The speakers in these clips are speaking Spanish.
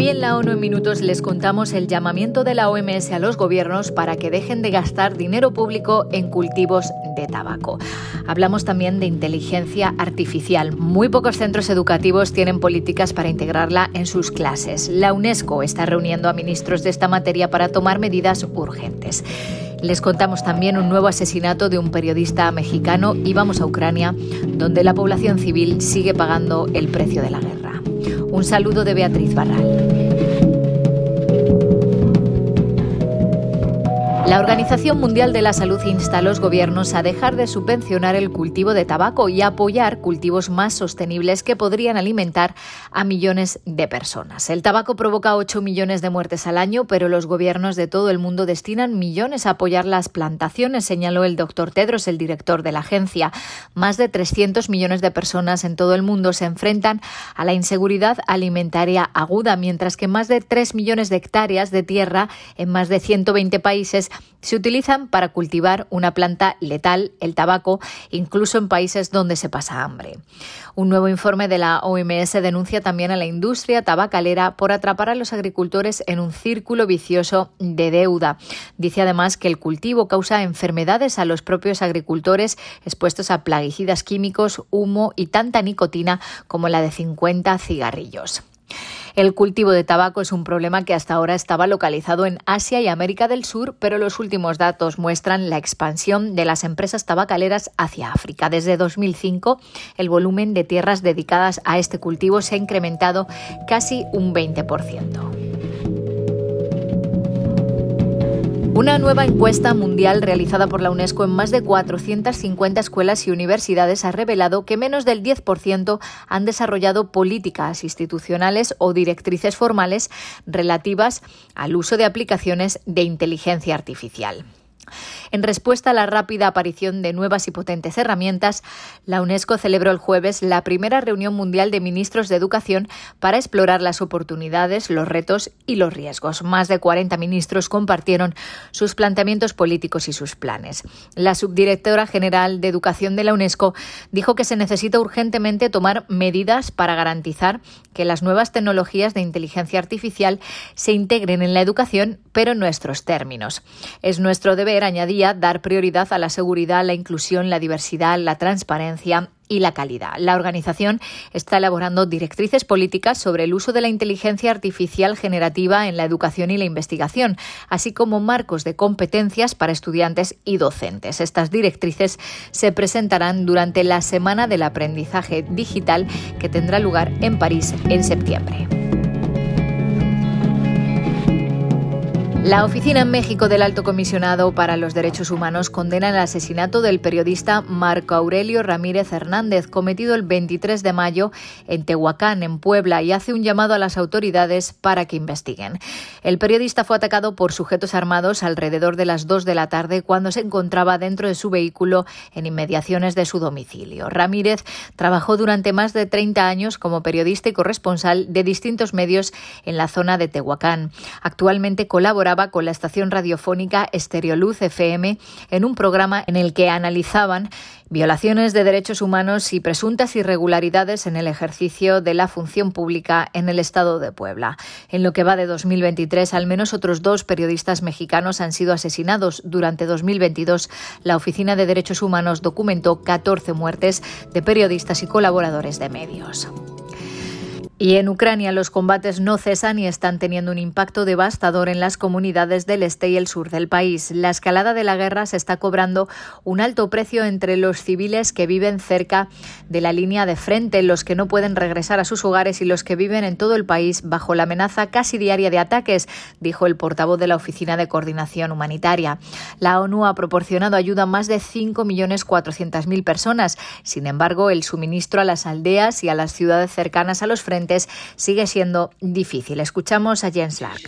Hoy en la ONU en Minutos les contamos el llamamiento de la OMS a los gobiernos para que dejen de gastar dinero público en cultivos de tabaco. Hablamos también de inteligencia artificial. Muy pocos centros educativos tienen políticas para integrarla en sus clases. La UNESCO está reuniendo a ministros de esta materia para tomar medidas urgentes. Les contamos también un nuevo asesinato de un periodista mexicano y vamos a Ucrania, donde la población civil sigue pagando el precio de la guerra. Un saludo de Beatriz Barral. La Organización Mundial de la Salud insta a los gobiernos a dejar de subvencionar el cultivo de tabaco y apoyar cultivos más sostenibles que podrían alimentar a millones de personas. El tabaco provoca 8 millones de muertes al año, pero los gobiernos de todo el mundo destinan millones a apoyar las plantaciones, señaló el doctor Tedros, el director de la agencia. Más de 300 millones de personas en todo el mundo se enfrentan a la inseguridad alimentaria aguda, mientras que más de 3 millones de hectáreas de tierra en más de 120 países se utilizan para cultivar una planta letal, el tabaco, incluso en países donde se pasa hambre. Un nuevo informe de la OMS denuncia también a la industria tabacalera por atrapar a los agricultores en un círculo vicioso de deuda. Dice además que el cultivo causa enfermedades a los propios agricultores expuestos a plaguicidas químicos, humo y tanta nicotina como la de 50 cigarrillos. El cultivo de tabaco es un problema que hasta ahora estaba localizado en Asia y América del Sur, pero los últimos datos muestran la expansión de las empresas tabacaleras hacia África. Desde 2005, el volumen de tierras dedicadas a este cultivo se ha incrementado casi un 20%. Una nueva encuesta mundial realizada por la UNESCO en más de 450 escuelas y universidades ha revelado que menos del 10% han desarrollado políticas institucionales o directrices formales relativas al uso de aplicaciones de inteligencia artificial. En respuesta a la rápida aparición de nuevas y potentes herramientas, la UNESCO celebró el jueves la primera reunión mundial de ministros de educación para explorar las oportunidades, los retos y los riesgos. Más de 40 ministros compartieron sus planteamientos políticos y sus planes. La subdirectora general de Educación de la UNESCO dijo que se necesita urgentemente tomar medidas para garantizar que las nuevas tecnologías de inteligencia artificial se integren en la educación, pero en nuestros términos. Es nuestro deber, añadir, dar prioridad a la seguridad, la inclusión, la diversidad, la transparencia y la calidad. La organización está elaborando directrices políticas sobre el uso de la inteligencia artificial generativa en la educación y la investigación, así como marcos de competencias para estudiantes y docentes. Estas directrices se presentarán durante la Semana del Aprendizaje Digital que tendrá lugar en París en septiembre. La Oficina en México del Alto Comisionado para los Derechos Humanos condena el asesinato del periodista Marco Aurelio Ramírez Hernández, cometido el 23 de mayo en Tehuacán, en Puebla, y hace un llamado a las autoridades para que investiguen. El periodista fue atacado por sujetos armados alrededor de las 2 de la tarde cuando se encontraba dentro de su vehículo en inmediaciones de su domicilio. Ramírez trabajó durante más de 30 años como periodista y corresponsal de distintos medios en la zona de Tehuacán. Actualmente colabora con la estación radiofónica Estereoluz FM en un programa en el que analizaban violaciones de derechos humanos y presuntas irregularidades en el ejercicio de la función pública en el Estado de Puebla. En lo que va de 2023, al menos otros dos periodistas mexicanos han sido asesinados. Durante 2022, la Oficina de Derechos Humanos documentó 14 muertes de periodistas y colaboradores de medios. Y en Ucrania los combates no cesan y están teniendo un impacto devastador en las comunidades del este y el sur del país. La escalada de la guerra se está cobrando un alto precio entre los civiles que viven cerca de la línea de frente, los que no pueden regresar a sus hogares y los que viven en todo el país bajo la amenaza casi diaria de ataques, dijo el portavoz de la Oficina de Coordinación Humanitaria. La ONU ha proporcionado ayuda a más de 5.400.000 personas. Sin embargo, el suministro a las aldeas y a las ciudades cercanas a los frentes sigue siendo difícil. Escuchamos a Jens Lark.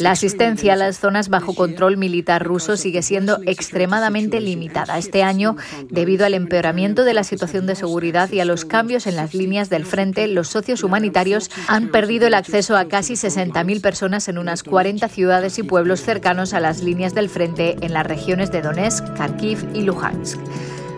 La asistencia a las zonas bajo control militar ruso sigue siendo extremadamente limitada. Este año, debido al empeoramiento de la situación de seguridad y a los cambios en las líneas del frente, los socios humanitarios han perdido el acceso a casi 60.000 personas en unas 40 ciudades y pueblos cercanos a las líneas del frente en las regiones de Donetsk, Kharkiv y Luhansk.